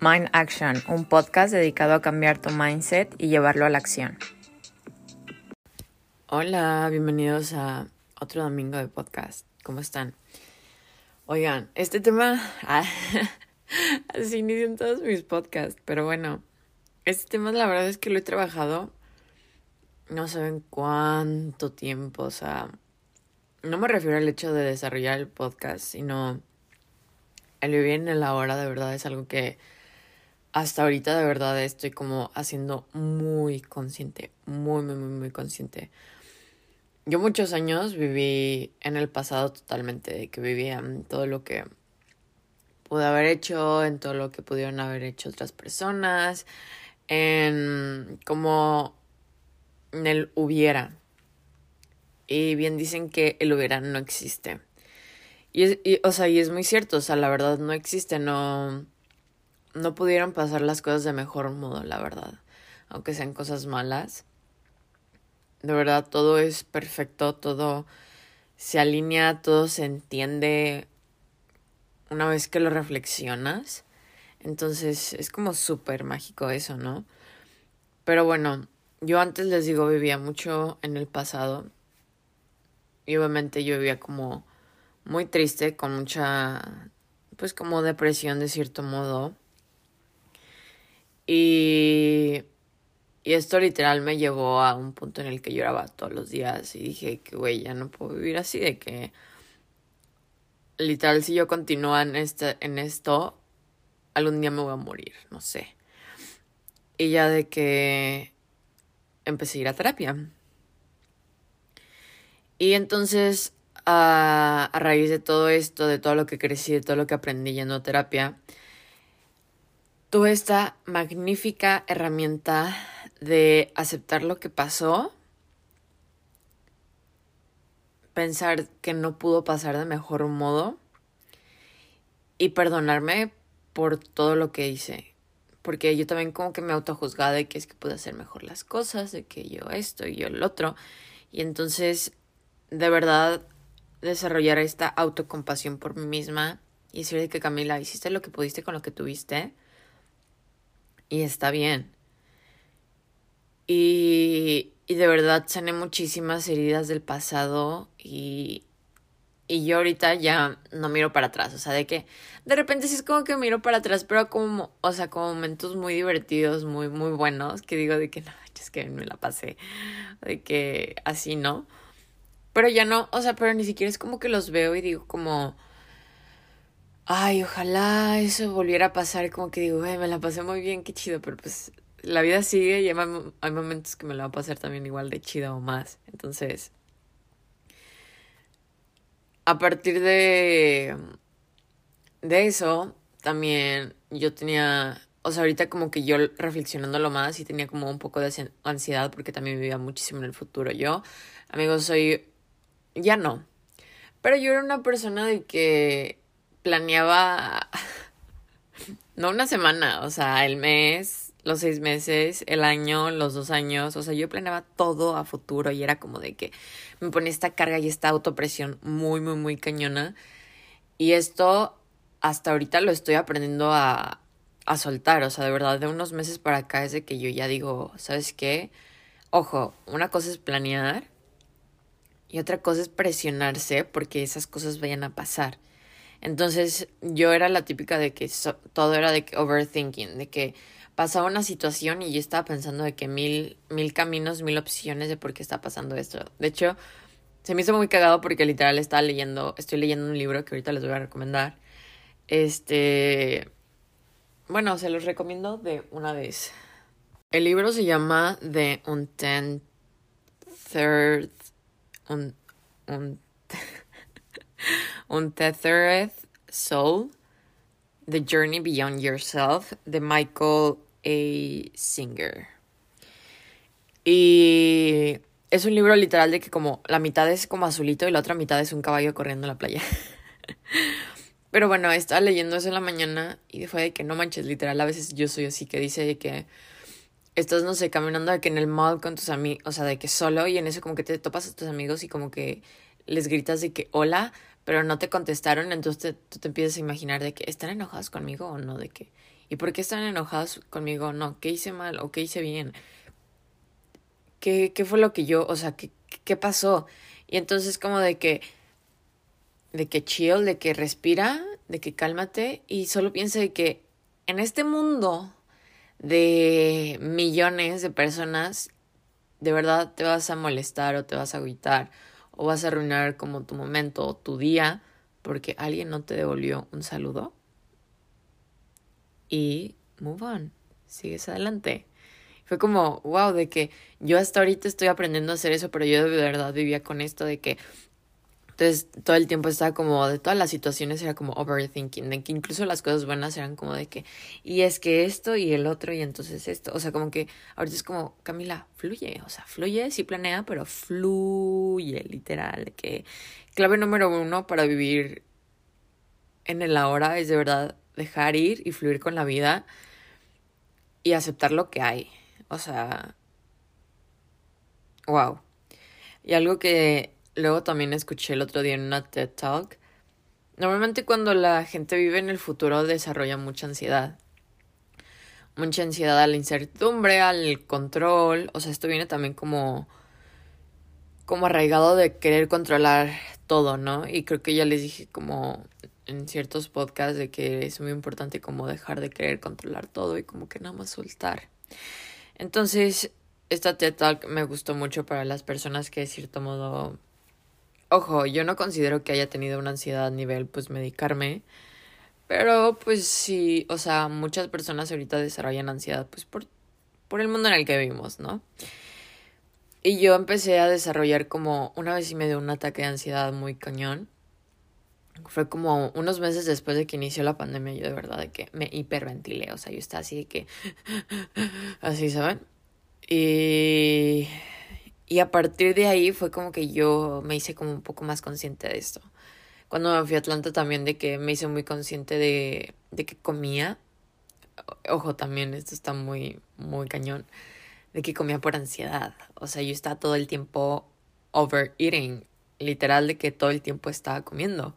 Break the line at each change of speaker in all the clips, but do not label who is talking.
Mind Action, un podcast dedicado a cambiar tu mindset y llevarlo a la acción.
Hola, bienvenidos a otro domingo de podcast. ¿Cómo están? Oigan, este tema, ah, así inician todos mis podcasts, pero bueno, este tema la verdad es que lo he trabajado no saben cuánto tiempo, o sea, no me refiero al hecho de desarrollar el podcast, sino el vivir en el ahora de verdad es algo que hasta ahorita de verdad estoy como haciendo muy consciente, muy, muy, muy, muy consciente. Yo muchos años viví en el pasado totalmente, de que vivía en todo lo que pude haber hecho, en todo lo que pudieron haber hecho otras personas, en como en el hubiera. Y bien dicen que el hubiera no existe. Y, es, y, o sea, y es muy cierto, o sea, la verdad no existe, no no pudieron pasar las cosas de mejor modo, la verdad. Aunque sean cosas malas. De verdad, todo es perfecto, todo se alinea, todo se entiende una vez que lo reflexionas. Entonces es como súper mágico eso, ¿no? Pero bueno, yo antes les digo, vivía mucho en el pasado. Y obviamente yo vivía como muy triste, con mucha, pues como depresión de cierto modo. Y, y esto literal me llevó a un punto en el que lloraba todos los días y dije que, güey, ya no puedo vivir así, de que literal si yo continúo en, este, en esto, algún día me voy a morir, no sé. Y ya de que empecé a ir a terapia. Y entonces, a, a raíz de todo esto, de todo lo que crecí, de todo lo que aprendí yendo a terapia, tuve esta magnífica herramienta de aceptar lo que pasó, pensar que no pudo pasar de mejor modo y perdonarme por todo lo que hice. Porque yo también como que me autojuzgaba de que es que pude hacer mejor las cosas, de que yo esto y yo el otro. Y entonces, de verdad, desarrollar esta autocompasión por mí misma y decirle que Camila, hiciste lo que pudiste con lo que tuviste y está bien. Y, y de verdad sané muchísimas heridas del pasado y, y yo ahorita ya no miro para atrás, o sea, de que de repente sí es como que miro para atrás, pero como, o sea, como momentos muy divertidos, muy, muy buenos, que digo de que no, es que me la pasé, de que así, ¿no? Pero ya no, o sea, pero ni siquiera es como que los veo y digo como, ay, ojalá eso volviera a pasar, como que digo, me la pasé muy bien, qué chido, pero pues la vida sigue y hay momentos que me la va a pasar también igual de chido o más. Entonces, a partir de, de eso, también yo tenía, o sea, ahorita como que yo reflexionándolo más y tenía como un poco de ansiedad porque también vivía muchísimo en el futuro. Yo, amigos, soy, ya no, pero yo era una persona de que planeaba no una semana, o sea, el mes, los seis meses, el año, los dos años, o sea, yo planeaba todo a futuro y era como de que me ponía esta carga y esta autopresión muy, muy, muy cañona. Y esto hasta ahorita lo estoy aprendiendo a, a soltar, o sea, de verdad, de unos meses para acá es de que yo ya digo, ¿sabes qué? Ojo, una cosa es planear y otra cosa es presionarse porque esas cosas vayan a pasar. Entonces yo era la típica de que todo era de overthinking, de que pasaba una situación y yo estaba pensando de que mil, mil caminos, mil opciones de por qué está pasando esto. De hecho, se me hizo muy cagado porque literal estaba leyendo, estoy leyendo un libro que ahorita les voy a recomendar. Este, bueno, se los recomiendo de una vez. El libro se llama The Untenth Third, un, un Untethered Soul, The Journey Beyond Yourself, de Michael A. Singer. Y es un libro literal de que como la mitad es como azulito y la otra mitad es un caballo corriendo en la playa. Pero bueno, estaba leyendo eso en la mañana y fue de que no manches, literal, a veces yo soy así que dice de que estás, no sé, caminando de que en el mall con tus amigos, o sea, de que solo y en eso como que te topas a tus amigos y como que les gritas de que hola, pero no te contestaron, entonces tú te empiezas a imaginar de que están enojados conmigo o no, de que, ¿y por qué están enojados conmigo? No, ¿qué hice mal o qué hice bien? ¿Qué, qué fue lo que yo, o sea, qué, qué pasó? Y entonces como de que, de que chill, de que respira, de que cálmate y solo piensa de que en este mundo de millones de personas, de verdad te vas a molestar o te vas a agüitar o vas a arruinar como tu momento o tu día porque alguien no te devolvió un saludo. Y move on, sigues adelante. Fue como, wow, de que yo hasta ahorita estoy aprendiendo a hacer eso, pero yo de verdad vivía con esto de que entonces todo el tiempo estaba como, de todas las situaciones era como overthinking, de que incluso las cosas buenas eran como de que, y es que esto y el otro y entonces esto, o sea, como que ahorita es como, Camila, fluye, o sea, fluye, sí planea, pero fluye, literal, que clave número uno para vivir en el ahora es de verdad dejar ir y fluir con la vida y aceptar lo que hay, o sea, wow. Y algo que luego también escuché el otro día en una TED Talk. Normalmente cuando la gente vive en el futuro desarrolla mucha ansiedad. Mucha ansiedad a la incertidumbre, al control. O sea, esto viene también como. como arraigado de querer controlar todo, ¿no? Y creo que ya les dije como en ciertos podcasts de que es muy importante como dejar de querer controlar todo y como que nada más soltar. Entonces, esta TED Talk me gustó mucho para las personas que de cierto modo Ojo, yo no considero que haya tenido una ansiedad a nivel, pues, medicarme. Pero, pues, sí, o sea, muchas personas ahorita desarrollan ansiedad, pues, por, por el mundo en el que vivimos, ¿no? Y yo empecé a desarrollar como una vez y me dio un ataque de ansiedad muy cañón. Fue como unos meses después de que inició la pandemia, yo de verdad de que me hiperventilé, o sea, yo estaba así de que, así, ¿saben? Y y a partir de ahí fue como que yo me hice como un poco más consciente de esto. Cuando me fui a Atlanta también de que me hice muy consciente de, de que comía. Ojo, también esto está muy, muy cañón. De que comía por ansiedad. O sea, yo estaba todo el tiempo overeating. Literal de que todo el tiempo estaba comiendo.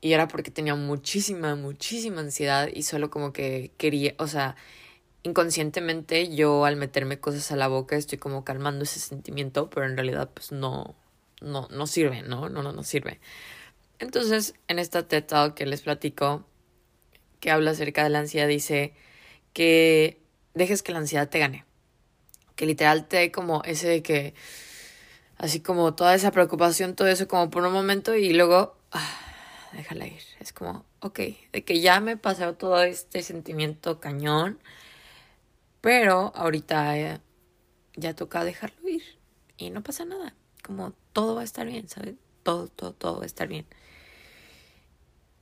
Y era porque tenía muchísima, muchísima ansiedad y solo como que quería, o sea, inconscientemente yo al meterme cosas a la boca estoy como calmando ese sentimiento, pero en realidad pues no, no, no sirve, ¿no? No, no, no sirve. Entonces, en esta TED Talk que les platico, que habla acerca de la ansiedad, dice que dejes que la ansiedad te gane. Que literal te dé como ese de que, así como toda esa preocupación, todo eso como por un momento y luego, ah, déjala ir. Es como, ok, de que ya me pasó todo este sentimiento cañón pero ahorita eh, ya toca dejarlo ir y no pasa nada. Como todo va a estar bien, ¿sabes? Todo, todo, todo va a estar bien.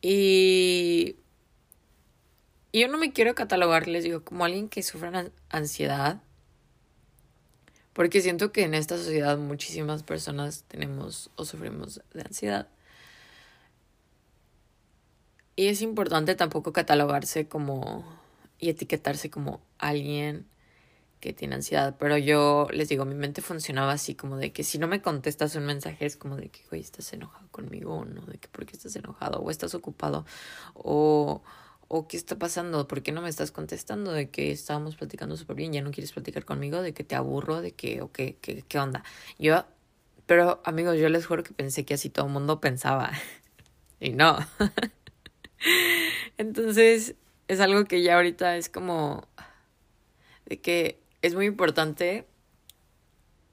Y yo no me quiero catalogar, les digo, como alguien que sufre ansiedad. Porque siento que en esta sociedad muchísimas personas tenemos o sufrimos de ansiedad. Y es importante tampoco catalogarse como y etiquetarse como alguien que tiene ansiedad. Pero yo les digo, mi mente funcionaba así, como de que si no me contestas un mensaje es como de que, güey, estás enojado conmigo o no, de que por qué estás enojado o estás ocupado o, o qué está pasando, por qué no me estás contestando, de que estábamos platicando súper bien, ya no quieres platicar conmigo, de que te aburro, de que, o qué, qué, qué onda. Yo, pero amigos, yo les juro que pensé que así todo el mundo pensaba. Y no. Entonces, es algo que ya ahorita es como de que es muy importante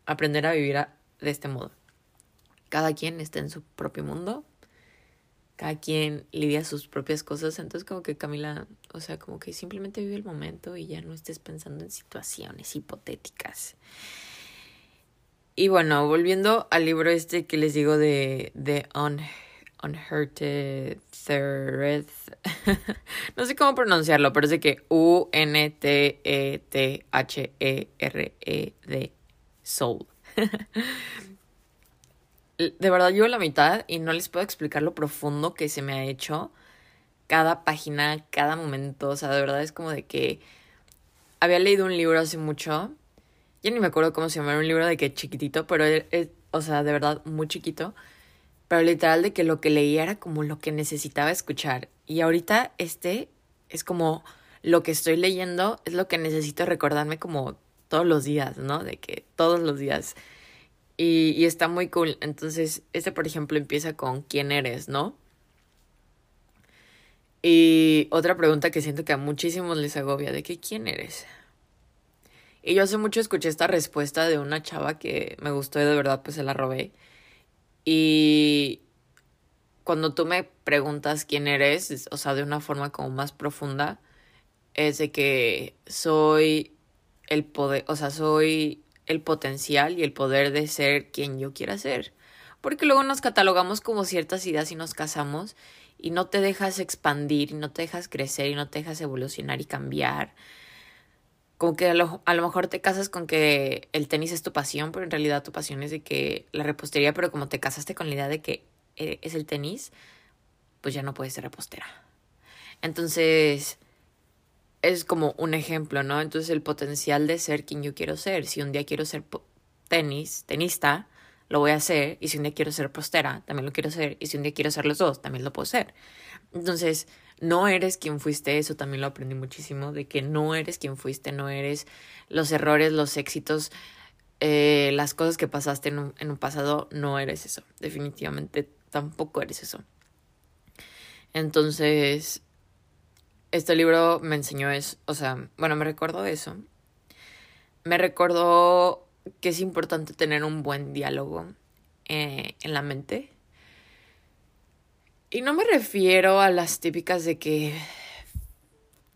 aprender a vivir de este modo. Cada quien está en su propio mundo, cada quien lidia sus propias cosas, entonces como que Camila, o sea, como que simplemente vive el momento y ya no estés pensando en situaciones hipotéticas. Y bueno, volviendo al libro este que les digo de, de On Unhurted Thread. no sé cómo pronunciarlo, pero es de que U-N-T-E-T-H-E-R-E-D. Soul. de verdad, yo la mitad y no les puedo explicar lo profundo que se me ha hecho cada página, cada momento. O sea, de verdad es como de que había leído un libro hace mucho. Ya ni me acuerdo cómo se llama, un libro de que chiquitito, pero es, o sea, de verdad muy chiquito Pero literal de que lo que leía era como lo que necesitaba escuchar. Y ahorita este es como lo que estoy leyendo, es lo que necesito recordarme como todos los días, ¿no? De que todos los días. Y, y está muy cool. Entonces, este, por ejemplo, empieza con quién eres, ¿no? Y otra pregunta que siento que a muchísimos les agobia, de que quién eres. Y yo hace mucho escuché esta respuesta de una chava que me gustó y de verdad pues se la robé. Y cuando tú me preguntas quién eres, o sea, de una forma como más profunda, es de que soy el poder, o sea, soy el potencial y el poder de ser quien yo quiera ser. Porque luego nos catalogamos como ciertas ideas y nos casamos y no te dejas expandir y no te dejas crecer y no te dejas evolucionar y cambiar. Como que a lo, a lo mejor te casas con que el tenis es tu pasión, pero en realidad tu pasión es de que la repostería, pero como te casaste con la idea de que eh, es el tenis, pues ya no puedes ser repostera. Entonces, es como un ejemplo, ¿no? Entonces el potencial de ser quien yo quiero ser. Si un día quiero ser tenis, tenista, lo voy a hacer. Y si un día quiero ser postera, también lo quiero ser. Y si un día quiero ser los dos, también lo puedo ser. Entonces, no eres quien fuiste, eso también lo aprendí muchísimo, de que no eres quien fuiste, no eres los errores, los éxitos, eh, las cosas que pasaste en un, en un pasado, no eres eso. Definitivamente tampoco eres eso. Entonces, este libro me enseñó eso, o sea, bueno, me recordó eso. Me recordó que es importante tener un buen diálogo eh, en la mente. Y no me refiero a las típicas de que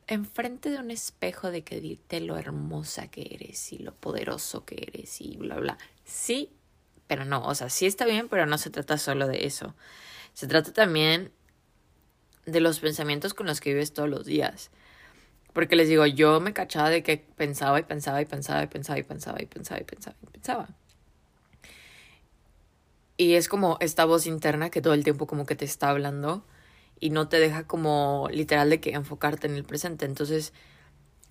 enfrente de un espejo de que dite lo hermosa que eres y lo poderoso que eres y bla, bla. Sí, pero no, o sea, sí está bien, pero no se trata solo de eso. Se trata también de los pensamientos con los que vives todos los días. Porque les digo, yo me cachaba de que pensaba y pensaba y pensaba y pensaba y pensaba y pensaba y pensaba y pensaba. Y es como esta voz interna que todo el tiempo como que te está hablando y no te deja como literal de que enfocarte en el presente. Entonces,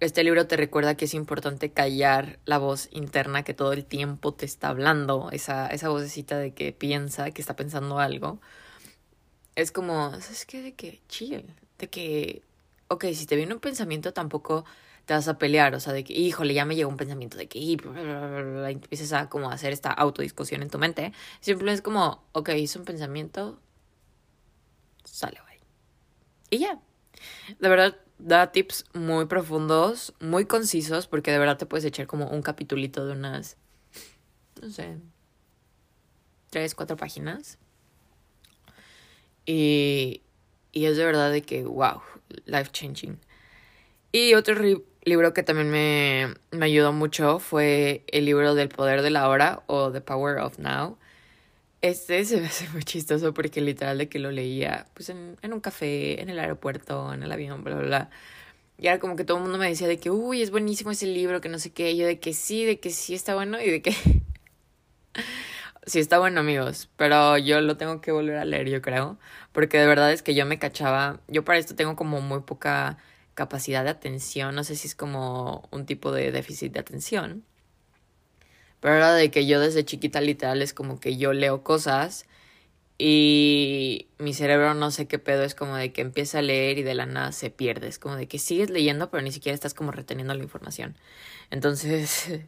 este libro te recuerda que es importante callar la voz interna que todo el tiempo te está hablando, esa, esa vocecita de que piensa, que está pensando algo es como, ¿sabes qué? De que chill, de que, ok, si te viene un pensamiento tampoco te vas a pelear, o sea, de que, híjole, ya me llegó un pensamiento de que, y, empiezas a como hacer esta autodiscusión en tu mente. Simplemente es como, ok, hice un pensamiento, sale, güey. Y ya. De verdad, da tips muy profundos, muy concisos, porque de verdad te puedes echar como un capitulito de unas, no sé, tres, cuatro páginas y, y es de verdad de que, wow, life changing. Y otro libro que también me, me ayudó mucho fue el libro del poder de la hora o The Power of Now. Este se me hace muy chistoso porque literal de que lo leía pues en, un café, en el aeropuerto, en el avión, bla, bla, bla. Y era como que todo el mundo me decía de que, uy, es buenísimo ese libro, que no sé qué. Yo de que sí, de que sí está bueno y de que... sí está bueno, amigos, pero yo lo tengo que volver a leer, yo creo, porque de verdad es que yo me cachaba, yo para esto tengo como muy poca capacidad de atención, no sé si es como un tipo de déficit de atención, pero era de que yo desde chiquita literal es como que yo leo cosas y mi cerebro no sé qué pedo, es como de que empieza a leer y de la nada se pierde, es como de que sigues leyendo pero ni siquiera estás como reteniendo la información. Entonces...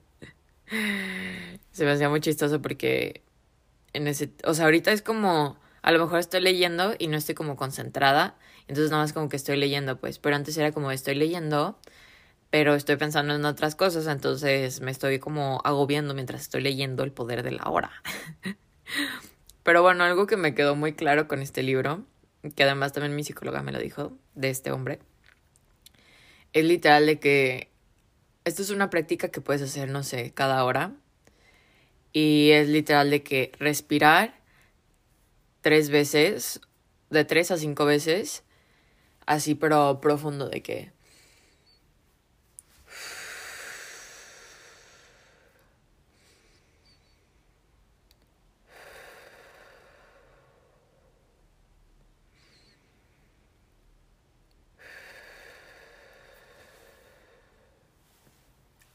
se me hacía muy chistoso porque en ese, o sea, ahorita es como, a lo mejor estoy leyendo y no estoy como concentrada, entonces nada más como que estoy leyendo, pues, pero antes era como estoy leyendo, pero estoy pensando en otras cosas, entonces me estoy como agobiando mientras estoy leyendo El poder de la hora. pero bueno, algo que me quedó muy claro con este libro, que además también mi psicóloga me lo dijo, de este hombre, es literal de que esto es una práctica que puedes hacer, no sé, cada hora. Y es literal de que respirar tres veces, de tres a cinco veces, así pero profundo de que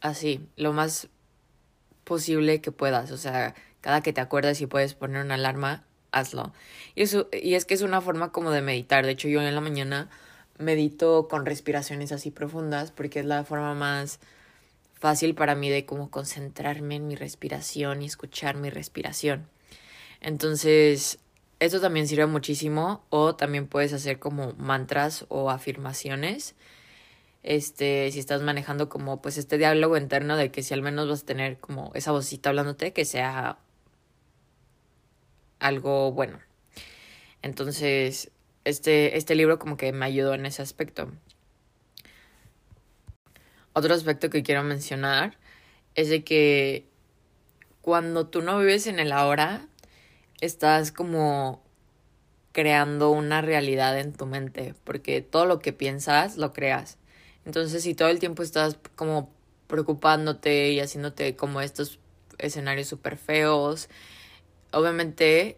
así, lo más posible que puedas. O sea, cada que te acuerdas y puedes poner una alarma, hazlo. Y, eso, y es que es una forma como de meditar. De hecho, yo en la mañana medito con respiraciones así profundas porque es la forma más fácil para mí de como concentrarme en mi respiración y escuchar mi respiración. Entonces, esto también sirve muchísimo o también puedes hacer como mantras o afirmaciones. Este, si estás manejando como pues este diálogo interno de que si al menos vas a tener como esa vocita hablándote que sea algo bueno. Entonces, este, este libro como que me ayudó en ese aspecto. Otro aspecto que quiero mencionar es de que cuando tú no vives en el ahora, estás como creando una realidad en tu mente, porque todo lo que piensas lo creas. Entonces, si todo el tiempo estás como preocupándote y haciéndote como estos escenarios súper feos, obviamente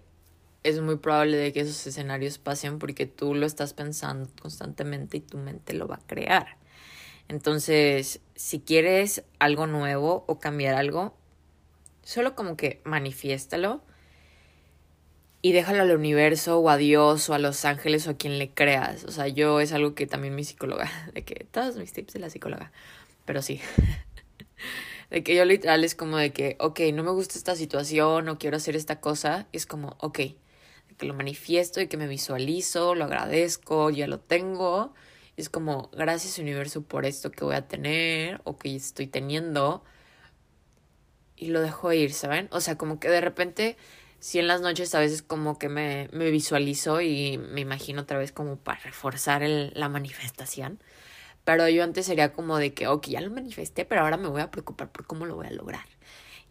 es muy probable de que esos escenarios pasen porque tú lo estás pensando constantemente y tu mente lo va a crear. Entonces, si quieres algo nuevo o cambiar algo, solo como que manifiéstalo y déjalo al universo o a Dios o a los ángeles o a quien le creas. O sea, yo es algo que también mi psicóloga, de que todos mis tips de la psicóloga, pero sí. de que yo literal es como de que, ok, no me gusta esta situación o quiero hacer esta cosa, es como, ok, que lo manifiesto y que me visualizo, lo agradezco, ya lo tengo. Es como, gracias universo por esto que voy a tener o que estoy teniendo. Y lo dejo ir, ¿saben? O sea, como que de repente sí en las noches a veces como que me, me visualizo y me imagino otra vez como para reforzar la manifestación. Pero yo antes sería como de que, ok, ya lo manifesté, pero ahora me voy a preocupar por cómo lo voy a lograr.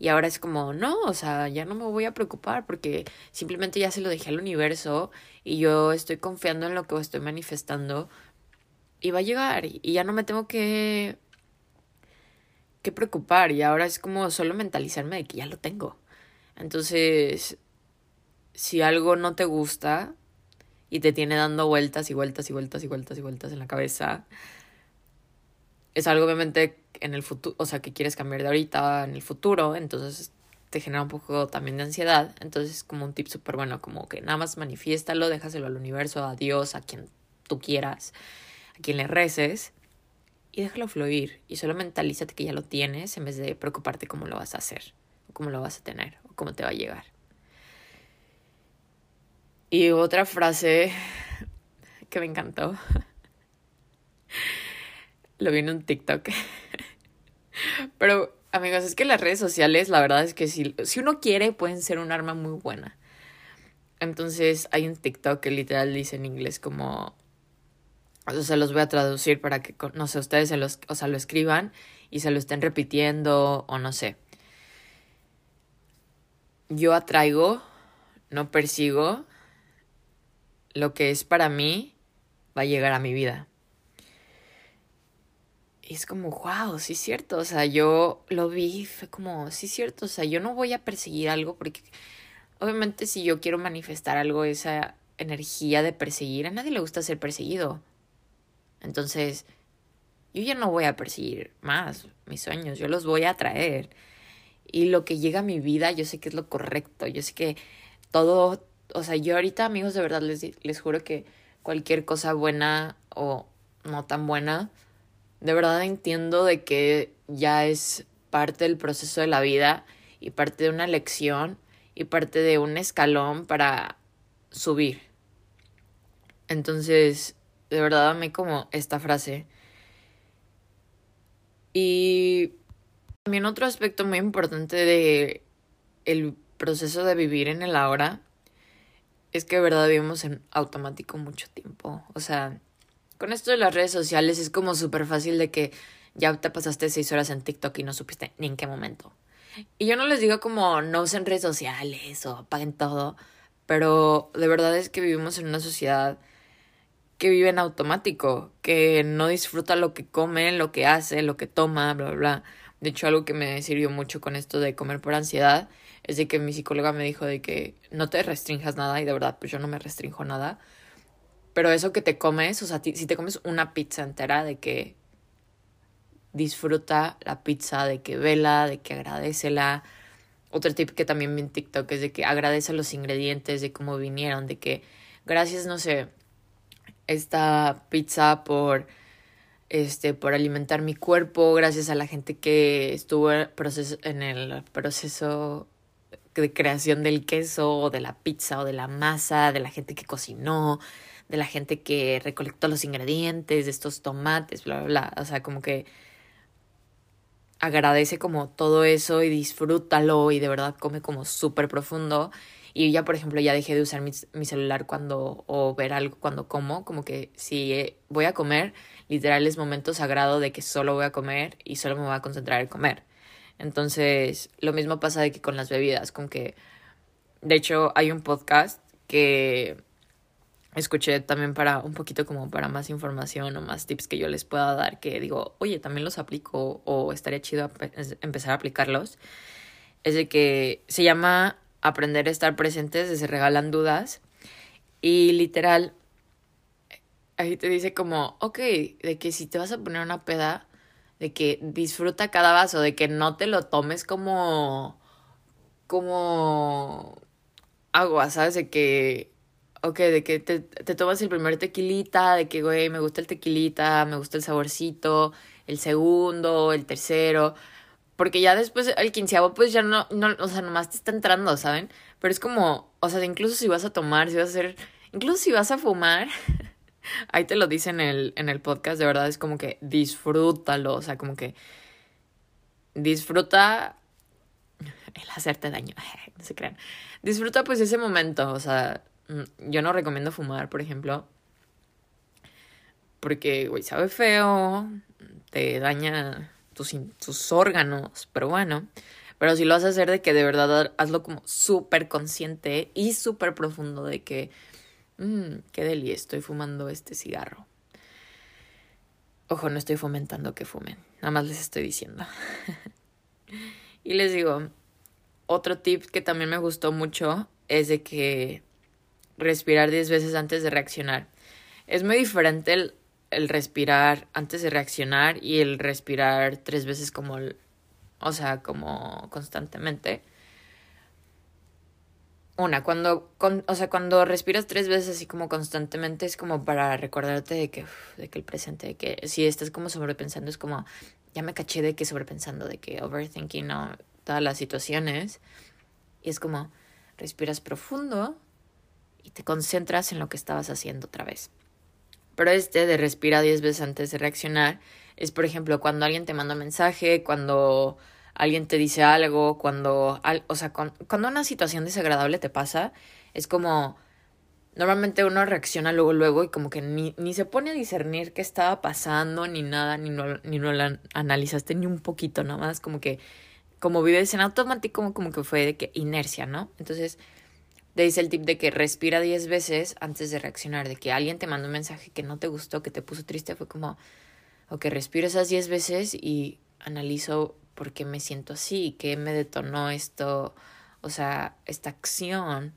Y ahora es como, no, o sea, ya no me voy a preocupar porque simplemente ya se lo dejé al universo y yo estoy confiando en lo que estoy manifestando y va a llegar y ya no me tengo que que preocupar y ahora es como solo mentalizarme de que ya lo tengo. Entonces, si algo no te gusta y te tiene dando vueltas y vueltas y vueltas y vueltas y vueltas en la cabeza, es algo obviamente en el futuro, o sea, que quieres cambiar de ahorita en el futuro, entonces te genera un poco también de ansiedad. Entonces, como un tip súper bueno, como que nada más manifiéstalo, déjaselo al universo, a Dios, a quien tú quieras, a quien le reces y déjalo fluir. Y solo mentalízate que ya lo tienes en vez de preocuparte cómo lo vas a hacer, o cómo lo vas a tener cómo te va a llegar. Y otra frase que me encantó. Lo vi en un TikTok. Pero, amigos, es que las redes sociales, la verdad es que si, si uno quiere, pueden ser un arma muy buena. Entonces, hay un TikTok que literal dice en inglés como. O sea, los voy a traducir para que, no sé, ustedes se los, o sea, lo escriban y se lo estén repitiendo o no sé yo atraigo, no persigo, lo que es para mí va a llegar a mi vida. Y es como, wow, sí es cierto, o sea, yo lo vi, fue como, sí es cierto, o sea, yo no voy a perseguir algo porque obviamente si yo quiero manifestar algo, esa energía de perseguir, a nadie le gusta ser perseguido. Entonces, yo ya no voy a perseguir más mis sueños, yo los voy a atraer y lo que llega a mi vida, yo sé que es lo correcto, yo sé que todo, o sea, yo ahorita amigos de verdad les, les juro que cualquier cosa buena o no tan buena, de verdad entiendo de que ya es parte del proceso de la vida y parte de una lección y parte de un escalón para subir. Entonces, de verdad amé como esta frase. Y también otro aspecto muy importante de el proceso de vivir en el ahora es que de verdad vivimos en automático mucho tiempo. O sea, con esto de las redes sociales es como súper fácil de que ya te pasaste seis horas en TikTok y no supiste ni en qué momento. Y yo no les digo como no usen redes sociales o apaguen todo, pero de verdad es que vivimos en una sociedad que vive en automático, que no disfruta lo que come, lo que hace, lo que toma, bla, bla, bla. De hecho, algo que me sirvió mucho con esto de comer por ansiedad es de que mi psicóloga me dijo de que no te restringas nada y de verdad, pues yo no me restringo nada. Pero eso que te comes, o sea, si te comes una pizza entera, de que disfruta la pizza, de que vela, de que agradecela, otro tip que también vi en TikTok es de que agradece los ingredientes, de cómo vinieron, de que gracias, no sé, esta pizza por este por alimentar mi cuerpo, gracias a la gente que estuvo en el proceso de creación del queso o de la pizza o de la masa, de la gente que cocinó, de la gente que recolectó los ingredientes, de estos tomates, bla, bla, bla. O sea, como que agradece como todo eso y disfrútalo y de verdad come como súper profundo. Y ya, por ejemplo, ya dejé de usar mi, celular cuando, o ver algo cuando como, como que si eh, voy a comer, literal es momento sagrado de que solo voy a comer y solo me voy a concentrar en comer. Entonces, lo mismo pasa de que con las bebidas, con que, de hecho, hay un podcast que escuché también para un poquito como para más información o más tips que yo les pueda dar, que digo, oye, también los aplico o estaría chido empezar a aplicarlos, es de que se llama Aprender a estar presentes, se regalan dudas y literal, ahí te dice como, ok, de que si te vas a poner una peda, de que disfruta cada vaso, de que no te lo tomes como, como agua, ¿sabes? De que ok, de que te, te tomas el primer tequilita, de que, güey, me gusta el tequilita, me gusta el saborcito, el segundo, el tercero, porque ya después, el quinceavo, pues ya no, no, o sea, nomás te está entrando, ¿saben? Pero es como, o sea, incluso si vas a tomar, si vas a hacer, incluso si vas a fumar, ahí te lo dice en el, en el podcast, de verdad, es como que disfrútalo, o sea, como que disfruta el hacerte daño, no se crean. Disfruta pues ese momento, o sea, yo no recomiendo fumar, por ejemplo. Porque, güey, sabe feo, te daña tus, tus órganos, pero bueno. Pero si lo vas a hacer de que de verdad hazlo como súper consciente y súper profundo de que, mmm, qué deli, estoy fumando este cigarro. Ojo, no estoy fomentando que fumen, nada más les estoy diciendo. y les digo, otro tip que también me gustó mucho es de que respirar 10 veces antes de reaccionar. Es muy diferente el, el, respirar antes de reaccionar y el respirar tres veces como, o sea, como constantemente. Una, cuando, con, o sea, cuando respiras tres veces así como constantemente es como para recordarte de que, de que el presente, de que si estás como sobrepensando es como, ya me caché de que sobrepensando, de que overthinking, ¿no? Todas las situaciones. Y es como, respiras profundo y te concentras en lo que estabas haciendo otra vez. Pero este de respira 10 veces antes de reaccionar es, por ejemplo, cuando alguien te manda un mensaje, cuando alguien te dice algo, cuando, o sea, cuando una situación desagradable te pasa, es como, normalmente uno reacciona luego, luego y como que ni, ni se pone a discernir qué estaba pasando, ni nada, ni no, ni no la analizaste ni un poquito, nada más como que, como vives en automático, como, como que fue de que inercia, ¿no? Entonces, te dice el tip de que respira 10 veces antes de reaccionar, de que alguien te mandó un mensaje que no te gustó, que te puso triste, fue como, ok, respiro esas 10 veces y analizo por qué me siento así, qué me detonó esto, o sea, esta acción.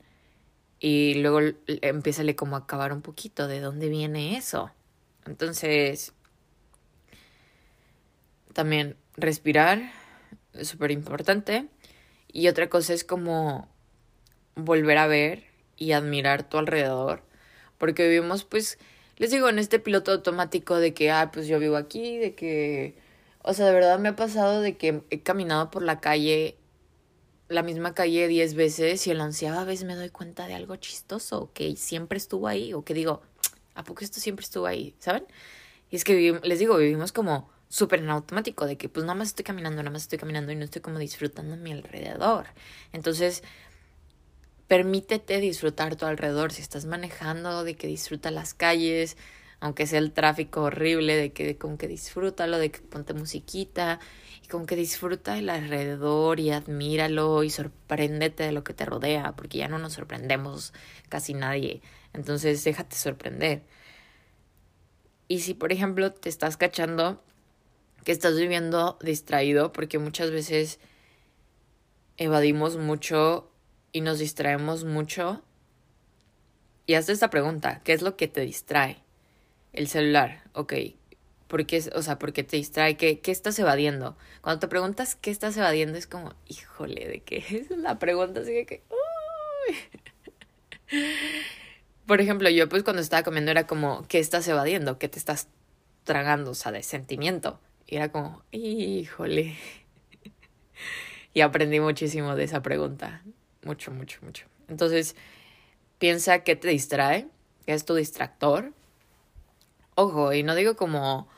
Y luego empieza como a acabar un poquito de dónde viene eso. Entonces, también respirar es súper importante. Y otra cosa es como volver a ver y admirar tu alrededor. Porque vivimos, pues, les digo, en este piloto automático de que, ah, pues yo vivo aquí, de que, o sea, de verdad me ha pasado de que he caminado por la calle, la misma calle diez veces y el la vez me doy cuenta de algo chistoso, que siempre estuvo ahí, o que digo, ¿a poco esto siempre estuvo ahí? ¿Saben? Y es que les digo, vivimos como súper en automático, de que pues nada más estoy caminando, nada más estoy caminando y no estoy como disfrutando mi alrededor. Entonces, permítete disfrutar tu alrededor. Si estás manejando, de que disfruta las calles, aunque sea el tráfico horrible, de que como que disfrútalo, de que ponte musiquita y como que disfruta el alrededor y admíralo y sorpréndete de lo que te rodea, porque ya no nos sorprendemos casi nadie. Entonces déjate sorprender. Y si por ejemplo te estás cachando que estás viviendo distraído, porque muchas veces evadimos mucho y nos distraemos mucho. Y hazte esta pregunta, ¿qué es lo que te distrae? El celular, ok. ¿Por qué, o sea, porque te distrae? ¿Qué, ¿Qué estás evadiendo? Cuando te preguntas qué estás evadiendo, es como, híjole, ¿de qué es la pregunta? Así que, Por ejemplo, yo pues cuando estaba comiendo era como, ¿qué estás evadiendo? ¿Qué te estás tragando? O sea, de sentimiento. Y era como, híjole. y aprendí muchísimo de esa pregunta. Mucho, mucho, mucho. Entonces, piensa qué te distrae, qué es tu distractor. Ojo, y no digo como,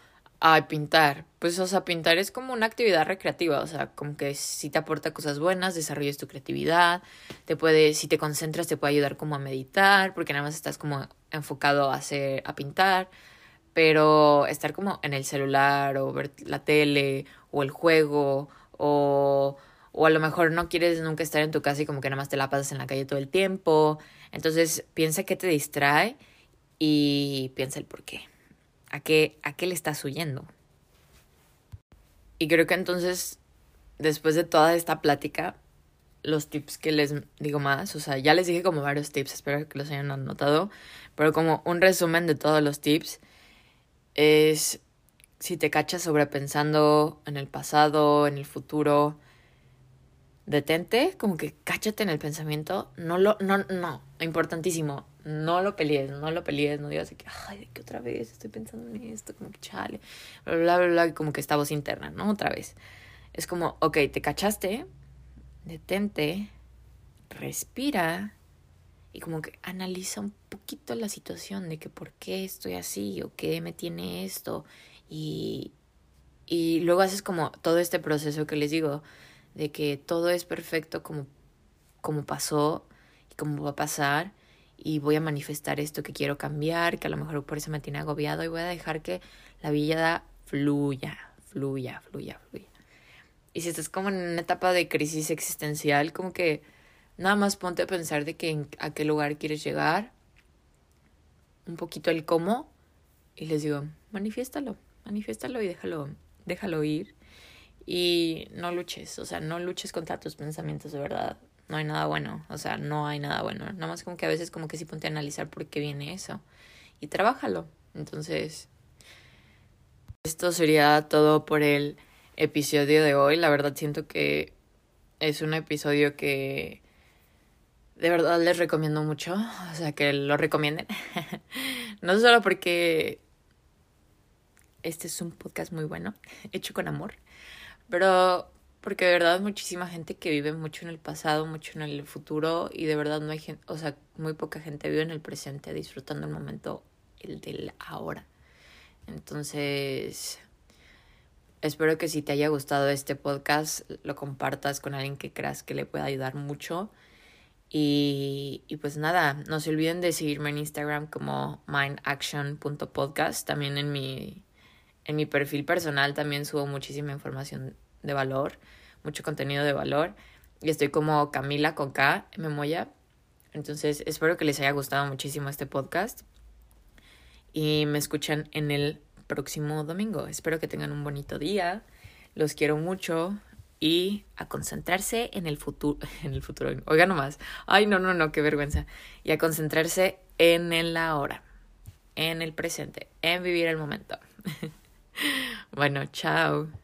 ay, pintar. Pues, o sea, pintar es como una actividad recreativa, o sea, como que si te aporta cosas buenas, desarrollas tu creatividad, te puede, si te concentras, te puede ayudar como a meditar, porque nada más estás como enfocado a hacer, a pintar, pero estar como en el celular o ver la tele o el juego o o a lo mejor no quieres nunca estar en tu casa y como que nada más te la pasas en la calle todo el tiempo. Entonces piensa qué te distrae y piensa el por qué. ¿A qué, a qué le estás huyendo? Y creo que entonces, después de toda esta plática, los tips que les digo más, o sea, ya les dije como varios tips, espero que los hayan anotado, pero como un resumen de todos los tips es si te cachas sobrepensando en el pasado, en el futuro, detente, como que cáchate en el pensamiento, no lo, no, no, importantísimo, no lo pelees, no lo pelees, no digas que, ay, de que otra vez estoy pensando en esto, como que chale, bla, bla, bla, bla, como que esta voz interna, ¿no? Otra vez. Es como, ok, te cachaste, detente, respira y como que analiza un poquito la situación de que por qué estoy así o qué me tiene esto y, y luego haces como todo este proceso que les digo, de que todo es perfecto como, como pasó y como va a pasar y voy a manifestar esto que quiero cambiar, que a lo mejor por eso me tiene agobiado y voy a dejar que la vida fluya, fluya, fluya, fluya. Y si estás como en una etapa de crisis existencial, como que nada más ponte a pensar de que a qué lugar quieres llegar, un poquito el cómo, y les digo, manifiéstalo, manifiéstalo y déjalo, déjalo ir y no luches, o sea, no luches contra tus pensamientos de verdad. No hay nada bueno, o sea, no hay nada bueno. Nada más como que a veces como que sí ponte a analizar por qué viene eso y trabájalo. Entonces, esto sería todo por el episodio de hoy. La verdad siento que es un episodio que de verdad les recomiendo mucho, o sea, que lo recomienden. no solo porque este es un podcast muy bueno, hecho con amor, pero porque de verdad muchísima gente que vive mucho en el pasado, mucho en el futuro y de verdad no hay gente, o sea, muy poca gente vive en el presente disfrutando el momento, el del ahora. Entonces, espero que si te haya gustado este podcast, lo compartas con alguien que creas que le pueda ayudar mucho. Y, y pues nada, no se olviden de seguirme en Instagram como mindaction.podcast, también en mi en mi perfil personal también subo muchísima información de valor, mucho contenido de valor. Y estoy como Camila con K, Memoya. Entonces, espero que les haya gustado muchísimo este podcast. Y me escuchan en el próximo domingo. Espero que tengan un bonito día. Los quiero mucho. Y a concentrarse en el futuro. En el futuro. Oiga nomás. Ay, no, no, no, qué vergüenza. Y a concentrarse en el ahora. En el presente. En vivir el momento. Bueno, chao.